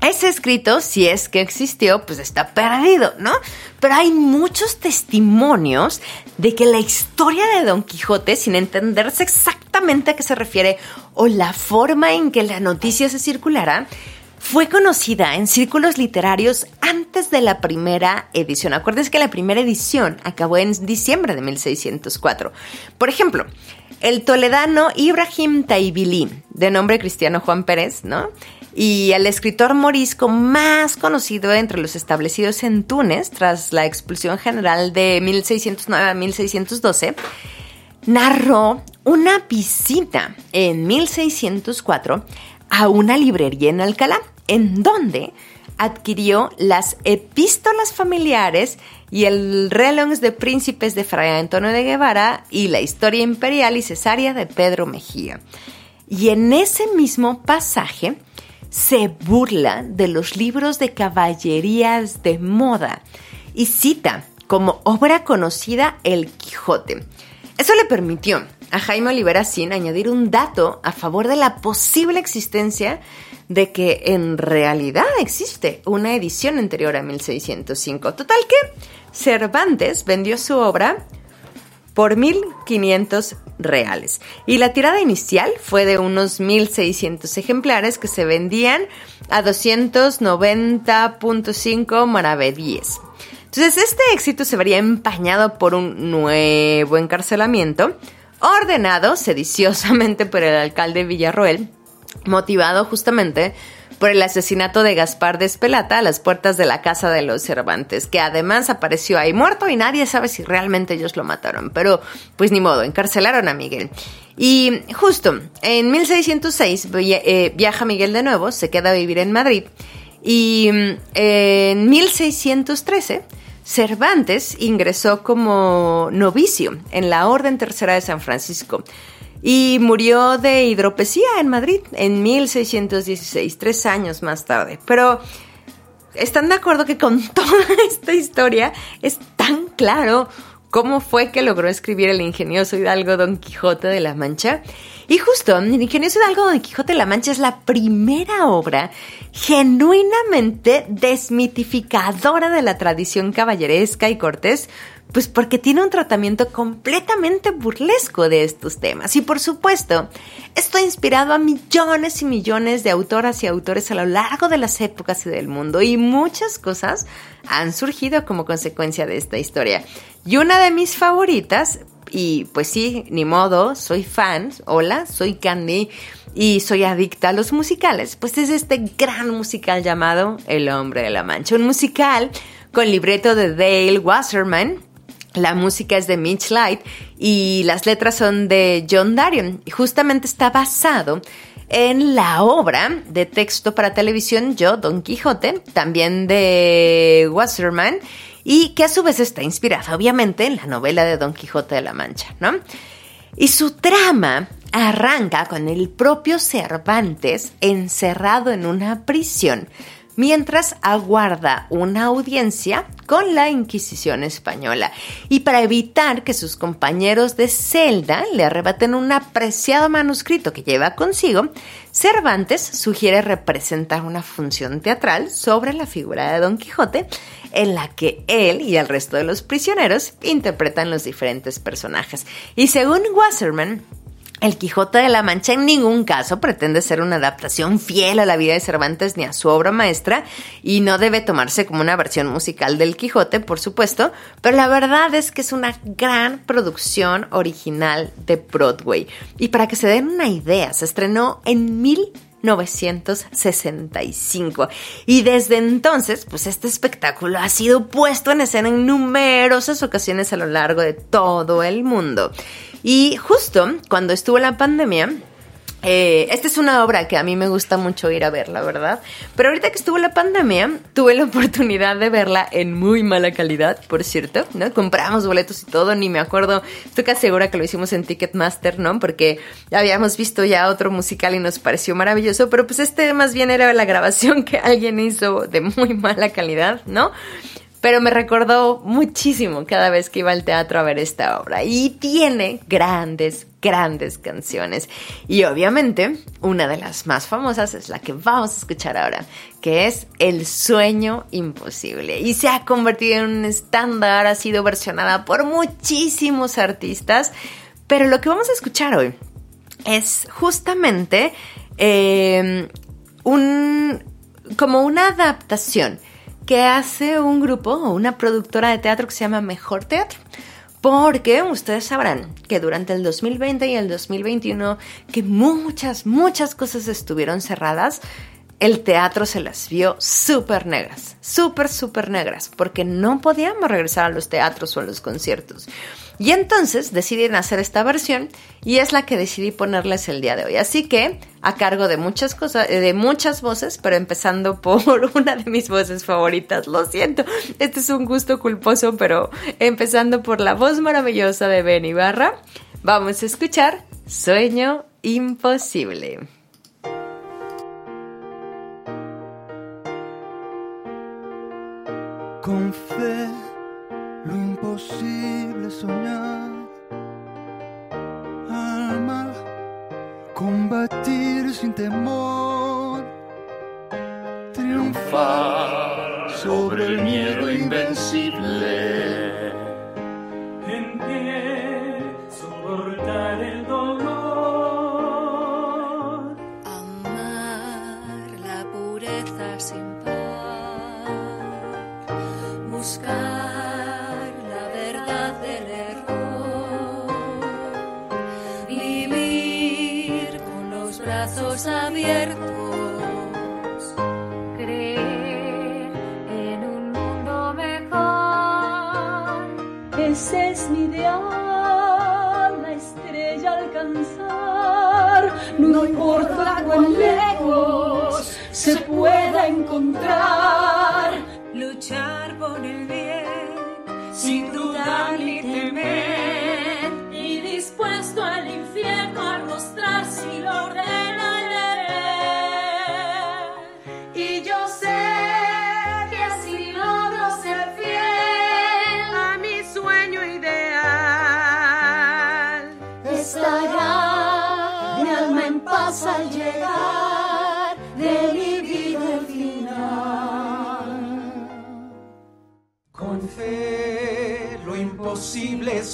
ese escrito, si es que existió, pues está perdido, ¿no? Pero hay muchos testimonios de que la historia de Don Quijote, sin entenderse exactamente a qué se refiere o la forma en que la noticia se circulara, fue conocida en círculos literarios antes de la primera edición. Acuérdense que la primera edición acabó en diciembre de 1604. Por ejemplo, el toledano Ibrahim Taibili, de nombre cristiano Juan Pérez, ¿no? Y el escritor morisco más conocido entre los establecidos en Túnez tras la expulsión general de 1609 a 1612, narró una visita en 1604 a una librería en Alcalá, en donde adquirió las epístolas familiares y el reloj de príncipes de Fray Antonio de Guevara y la historia imperial y cesárea de Pedro Mejía. Y en ese mismo pasaje se burla de los libros de caballerías de moda y cita como obra conocida El Quijote. Eso le permitió a Jaime Olivera Sin añadir un dato a favor de la posible existencia de que en realidad existe una edición anterior a 1605. Total que Cervantes vendió su obra por 1.500 reales. Y la tirada inicial fue de unos 1.600 ejemplares que se vendían a 290.5 maravedíes. Entonces este éxito se vería empañado por un nuevo encarcelamiento, ordenado sediciosamente por el alcalde Villarroel, motivado justamente por el asesinato de Gaspar de Espelata a las puertas de la casa de los Cervantes, que además apareció ahí muerto y nadie sabe si realmente ellos lo mataron, pero pues ni modo, encarcelaron a Miguel. Y justo en 1606 eh, viaja Miguel de nuevo, se queda a vivir en Madrid y mm, en 1613 Cervantes ingresó como novicio en la Orden Tercera de San Francisco y murió de hidropesía en Madrid en 1616, tres años más tarde. Pero ¿están de acuerdo que con <laughs> toda esta historia es tan claro cómo fue que logró escribir el ingenioso Hidalgo Don Quijote de la Mancha? Y justo, el ingenioso Hidalgo Don Quijote de la Mancha es la primera obra genuinamente desmitificadora de la tradición caballeresca y cortés pues porque tiene un tratamiento completamente burlesco de estos temas. Y por supuesto, esto ha inspirado a millones y millones de autoras y autores a lo largo de las épocas y del mundo. Y muchas cosas han surgido como consecuencia de esta historia. Y una de mis favoritas, y pues sí, ni modo, soy fan, hola, soy Candy y soy adicta a los musicales. Pues es este gran musical llamado El Hombre de la Mancha. Un musical con libreto de Dale Wasserman la música es de Mitch Light y las letras son de John Darion. Y justamente está basado en la obra de texto para televisión Yo, Don Quijote, también de Wasserman, y que a su vez está inspirada obviamente en la novela de Don Quijote de la Mancha, ¿no? Y su trama arranca con el propio Cervantes encerrado en una prisión mientras aguarda una audiencia con la Inquisición española y para evitar que sus compañeros de celda le arrebaten un apreciado manuscrito que lleva consigo, Cervantes sugiere representar una función teatral sobre la figura de Don Quijote en la que él y el resto de los prisioneros interpretan los diferentes personajes. Y según Wasserman, el Quijote de la Mancha en ningún caso pretende ser una adaptación fiel a la vida de Cervantes ni a su obra maestra y no debe tomarse como una versión musical del Quijote, por supuesto, pero la verdad es que es una gran producción original de Broadway. Y para que se den una idea, se estrenó en 1965. Y desde entonces, pues este espectáculo ha sido puesto en escena en numerosas ocasiones a lo largo de todo el mundo. Y justo cuando estuvo la pandemia, eh, esta es una obra que a mí me gusta mucho ir a ver, la verdad. Pero ahorita que estuvo la pandemia, tuve la oportunidad de verla en muy mala calidad, por cierto, ¿no? Compramos boletos y todo, ni me acuerdo. Estoy casi segura que lo hicimos en Ticketmaster, ¿no? Porque habíamos visto ya otro musical y nos pareció maravilloso. Pero pues este más bien era la grabación <laughs> que alguien hizo de muy mala calidad, ¿no? Pero me recordó muchísimo cada vez que iba al teatro a ver esta obra. Y tiene grandes, grandes canciones. Y obviamente, una de las más famosas es la que vamos a escuchar ahora, que es El sueño imposible. Y se ha convertido en un estándar, ha sido versionada por muchísimos artistas. Pero lo que vamos a escuchar hoy es justamente eh, un, como una adaptación que hace un grupo o una productora de teatro que se llama Mejor Teatro. Porque ustedes sabrán que durante el 2020 y el 2021 que muchas, muchas cosas estuvieron cerradas, el teatro se las vio súper negras, súper, súper negras, porque no podíamos regresar a los teatros o a los conciertos. Y entonces decidieron hacer esta versión y es la que decidí ponerles el día de hoy. Así que a cargo de muchas cosas, eh, de muchas voces, pero empezando <laughs> por una de mis voces favoritas. Lo siento, este es un gusto culposo, pero empezando por la voz maravillosa de Ben Ibarra, vamos a escuchar Sueño Imposible. Con fe lo imposible soñar. Amar, combatir sin temor. Triunfar sobre el miedo invencible. En pie, soportar el dolor. Amar la pureza sin par. Buscar abiertos, creer en un mundo mejor. Ese es mi ideal, la estrella alcanzar, no, no importa cuán lejos se pueda encontrar.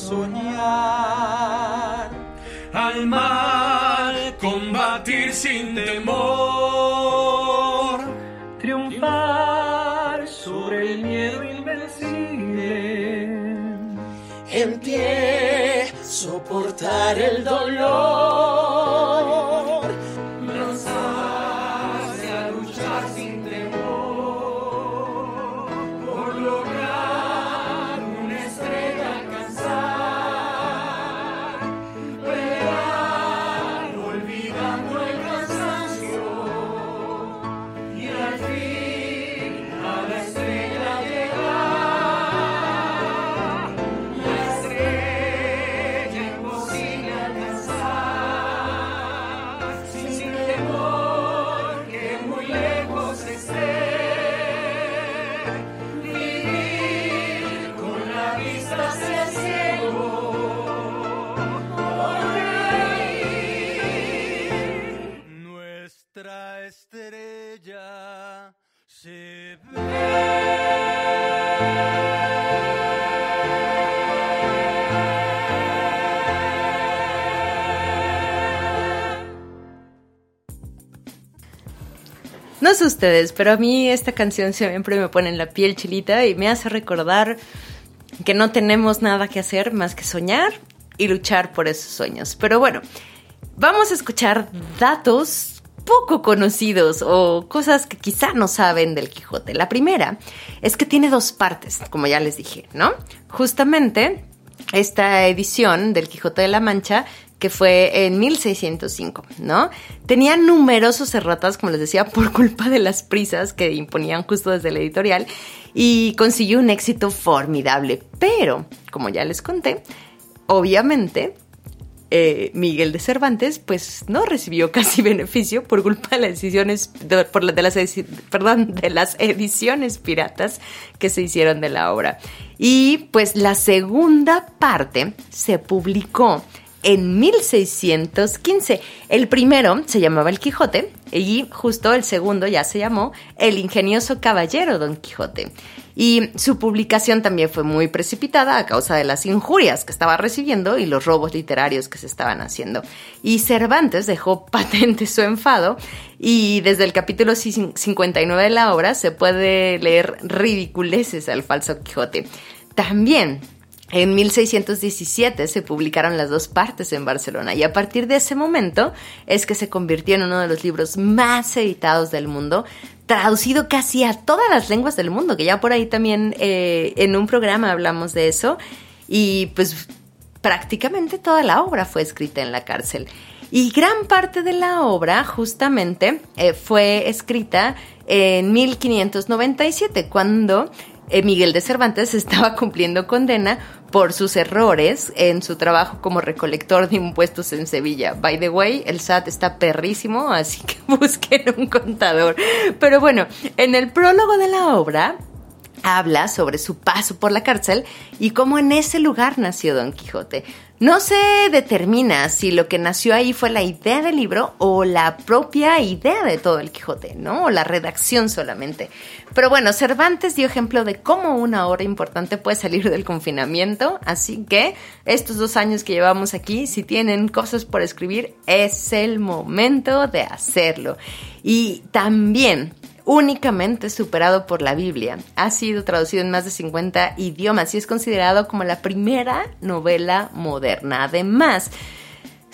Soñar. Al mal combatir sin temor. Triunfar sobre el miedo invencible. En pie soportar el dolor. No sé ustedes, pero a mí esta canción siempre me pone en la piel chilita y me hace recordar que no tenemos nada que hacer más que soñar y luchar por esos sueños. Pero bueno, vamos a escuchar datos poco conocidos o cosas que quizá no saben del Quijote. La primera es que tiene dos partes, como ya les dije, ¿no? Justamente esta edición del Quijote de la Mancha que fue en 1605, ¿no? Tenía numerosos erratas, como les decía, <laughs> por culpa de las prisas que imponían justo desde la editorial y consiguió un éxito formidable. Pero, como ya les conté, obviamente eh, Miguel de Cervantes pues no recibió <laughs> casi beneficio por culpa de las decisiones de, por de las ediciones piratas que se hicieron de la obra y pues la segunda parte se publicó en 1615. El primero se llamaba El Quijote y justo el segundo ya se llamó El ingenioso caballero Don Quijote. Y su publicación también fue muy precipitada a causa de las injurias que estaba recibiendo y los robos literarios que se estaban haciendo. Y Cervantes dejó <laughs> patente su enfado y desde el capítulo cin- 59 de la obra se puede leer ridiculeces al falso Quijote. También en 1617 se publicaron las dos partes en Barcelona y a partir de ese momento es que se convirtió en uno de los libros más editados del mundo, traducido casi a todas las lenguas del mundo, que ya por ahí también eh, en un programa hablamos de eso y pues prácticamente toda la obra fue escrita en la cárcel. Y gran parte de la obra justamente eh, fue escrita en 1597, cuando Miguel de Cervantes <laughs> estaba cumpliendo condena por sus errores en su trabajo como recolector de impuestos en Sevilla. By the way, el SAT está perrísimo, así que <laughs> busquen un contador. Pero bueno, en el prólogo de la obra habla sobre su paso por la cárcel y cómo en ese lugar nació Don Quijote. No se determina si lo que nació ahí fue la idea del libro o la propia idea de todo el Quijote, ¿no? O la redacción solamente. Pero bueno, Cervantes dio ejemplo de cómo una obra importante puede salir del confinamiento, así que estos dos años que llevamos aquí, si tienen cosas por escribir, es el momento de hacerlo. Y también únicamente superado por la Biblia. Ha sido traducido en más de 50 idiomas y es considerado como la primera novela moderna. Además,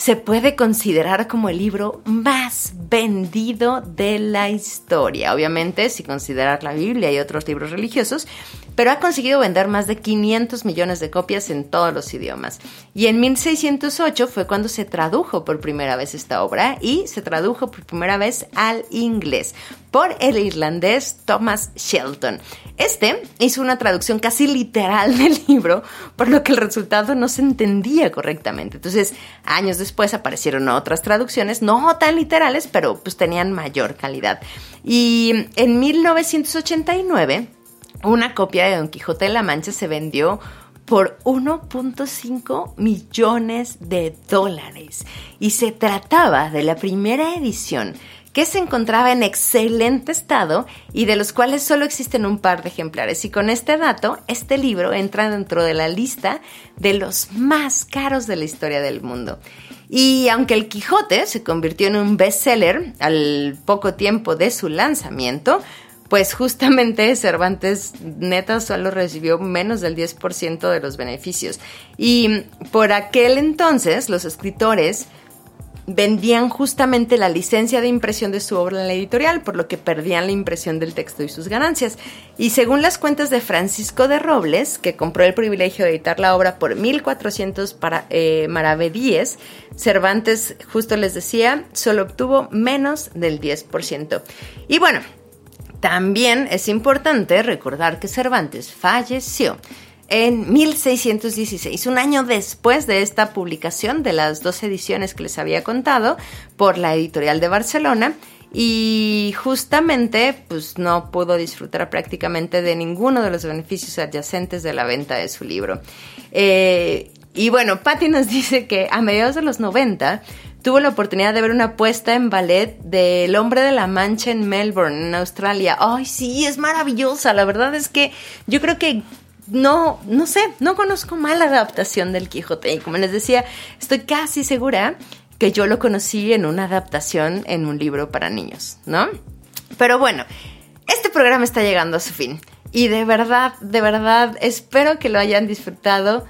se puede considerar como el libro más vendido de la historia. Obviamente, si considerar la Biblia y otros libros religiosos, pero ha conseguido vender más de 500 millones de copias en todos los idiomas. Y en 1608 fue cuando se tradujo por primera vez esta obra y se tradujo por primera vez al inglés por el irlandés Thomas Shelton. Este hizo una traducción casi literal <laughs> del libro, por lo que el resultado no se entendía correctamente. Entonces, años después aparecieron otras traducciones, no tan literales, pero pues tenían mayor calidad. Y en 1989, una copia de Don Quijote de la Mancha se vendió por 1.5 millones de dólares y se trataba de la primera edición que se encontraba en excelente estado y de los cuales solo existen un par de ejemplares. Y con este dato, este libro entra dentro de la lista de los más caros de la historia del mundo. Y aunque el Quijote se convirtió en un bestseller al poco tiempo de su lanzamiento, pues justamente <laughs> Cervantes neta solo recibió menos del 10% de los beneficios. Y por aquel entonces los escritores vendían justamente la licencia de impresión de su obra en la editorial, por lo que perdían la impresión del texto y sus ganancias. Y según las cuentas de Francisco de Robles, que compró el privilegio de editar la obra por 1.400 para, eh, maravedíes, Cervantes, justo les decía, solo obtuvo menos del 10%. Y bueno, también es importante recordar que Cervantes falleció en 1616, un año después de esta publicación de las dos ediciones que les había contado por la editorial de Barcelona y justamente pues no pudo disfrutar prácticamente de ninguno de los beneficios adyacentes de la venta de su libro. Eh, y bueno, Patty nos <laughs> dice que a mediados de los 90 tuvo la oportunidad de ver una puesta en ballet del Hombre de la Mancha en Melbourne, en Australia. Ay, sí, es maravillosa. La verdad es que yo creo que no, no sé, no conozco mala adaptación del Quijote. Y como les decía, estoy casi segura que yo lo conocí en una adaptación en un libro para niños, ¿no? Pero bueno, este programa está llegando a su fin. Y de verdad, de verdad, espero que lo hayan disfrutado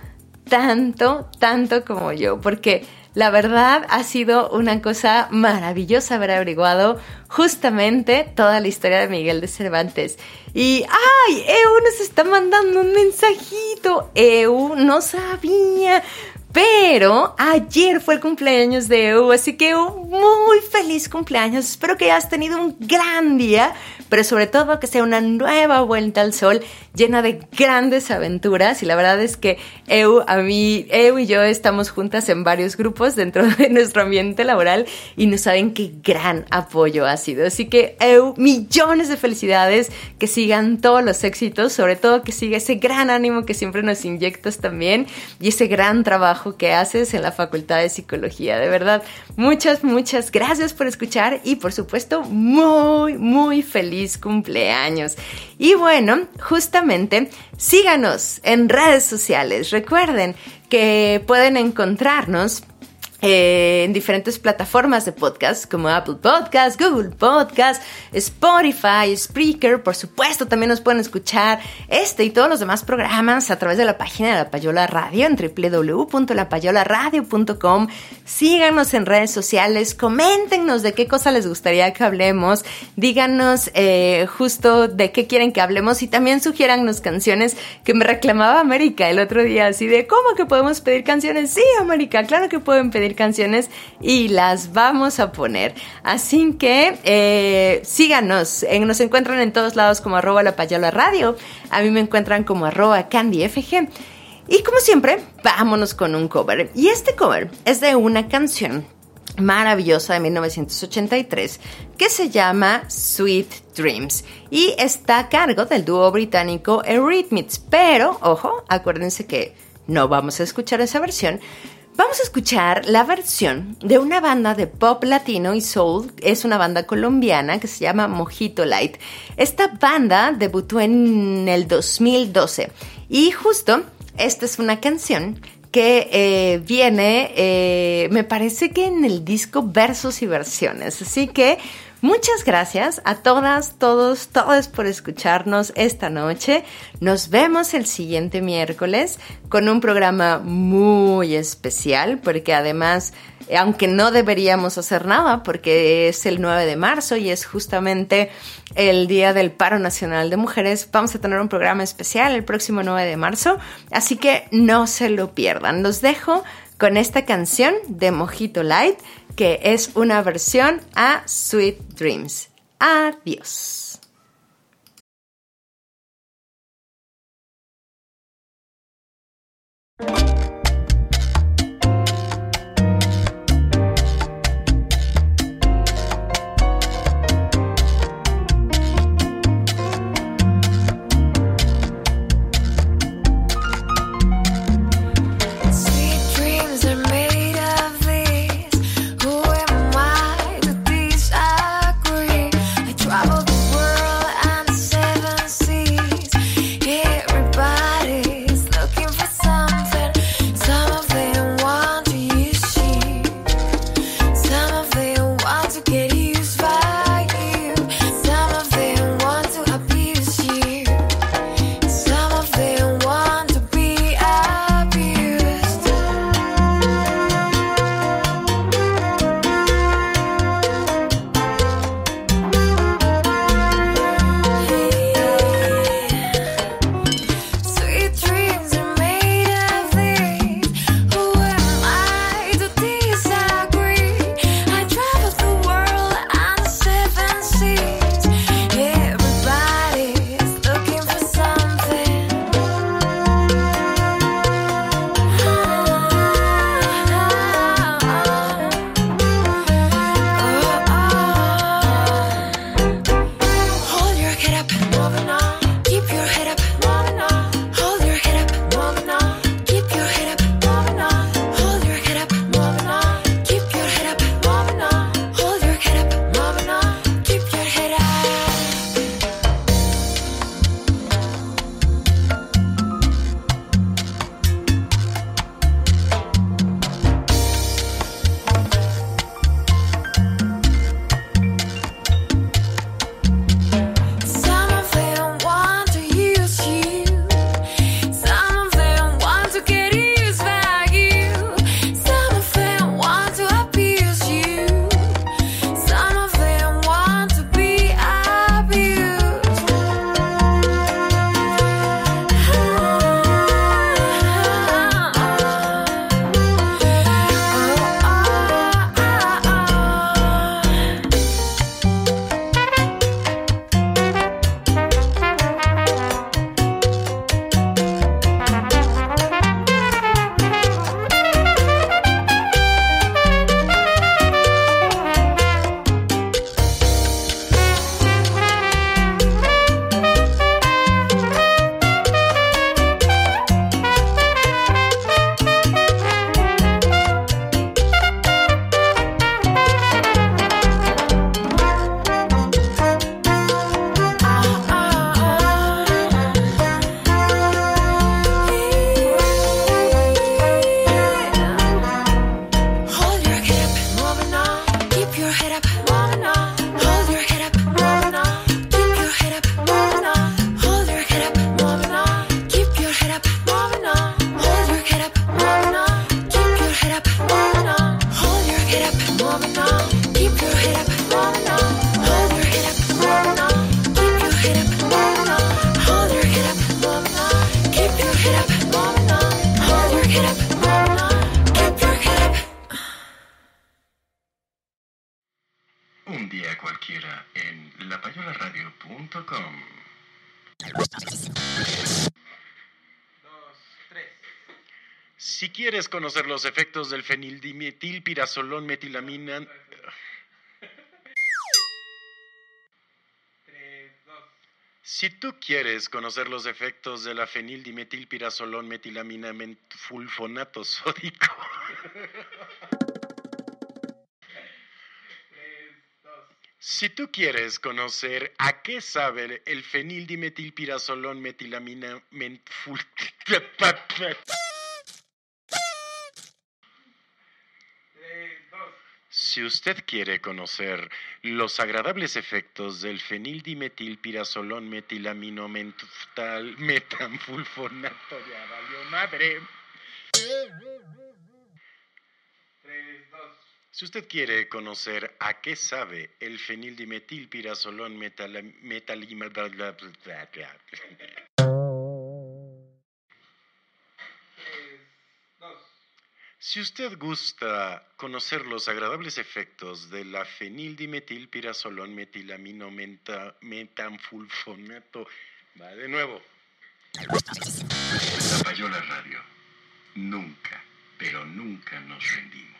tanto, tanto como yo, porque la verdad ha sido una cosa maravillosa haber averiguado justamente toda la historia de Miguel de Cervantes. Y, ¡ay! Eu nos está mandando un mensajito. Eu no sabía. Pero ayer fue el cumpleaños de EU, así que un muy feliz cumpleaños. Espero que hayas tenido un gran día, pero sobre todo que sea una nueva vuelta al sol llena de grandes aventuras. Y la verdad es que EU, a mí, EU y yo estamos juntas en varios grupos dentro de nuestro ambiente laboral y no saben qué gran apoyo ha sido. Así que EU, millones de felicidades, que sigan todos los éxitos, sobre todo que siga ese gran ánimo que siempre nos inyectas también y ese gran trabajo que haces en la Facultad de Psicología. De verdad, muchas, muchas gracias por escuchar y por supuesto, muy, muy feliz cumpleaños. Y bueno, justamente síganos en redes sociales. Recuerden que pueden encontrarnos eh, en diferentes plataformas de podcast como Apple Podcast, Google Podcast, Spotify, Spreaker, por supuesto también nos pueden escuchar este y todos los demás programas a través de la página de La Payola Radio en www.lapayolaradio.com. Síganos en redes sociales, coméntenos de qué cosa les gustaría que hablemos, díganos eh, justo de qué quieren que hablemos y también sugiérannos canciones que me reclamaba América el otro día, así de cómo que podemos pedir canciones. Sí, América, claro que pueden pedir canciones y las vamos a poner. Así que eh, síganos, nos encuentran en todos lados como arroba la payola radio, a mí me encuentran como arroba candyfg. Y como siempre, vámonos con un cover. Y este cover es de una canción maravillosa de 1983 que se llama Sweet Dreams y está a cargo del dúo británico Eurythmics. Pero, ojo, acuérdense que no vamos a escuchar esa versión Vamos a escuchar la versión de una banda de pop latino y soul. Es una banda colombiana que se llama Mojito Light. Esta banda debutó en el 2012 y justo esta es una canción que eh, viene, eh, me parece que en el disco Versos y Versiones. Así que Muchas gracias a todas, todos, todas por escucharnos esta noche. Nos vemos el siguiente miércoles con un programa muy especial porque además, aunque no deberíamos hacer nada porque es el 9 de marzo y es justamente el Día del Paro Nacional de Mujeres, vamos a tener un programa especial el próximo 9 de marzo, así que no se lo pierdan. Los dejo con esta canción de Mojito Light, que es una versión a Sweet Dreams. Adiós. Los efectos del fenildimetilpirazolón metilamina. Si tú quieres conocer los efectos de la fenildimetilpirazolón metilamina fulfonato sódico. Si tú quieres conocer a qué sabe el fenildimetilpirazolón metilamina mentful... <laughs> Si usted quiere conocer los agradables efectos del fenildimetilpirazolón metilamino mental <laughs> metanfulfonato, ya valió madre. Si usted quiere conocer a qué sabe el fenildimetilpirazolón metal, Si usted gusta conocer los agradables efectos de la fenildimetilpirazolón metilamino menta, metanfulfonato, va de nuevo. La Payola Radio. Nunca, pero nunca nos rendimos.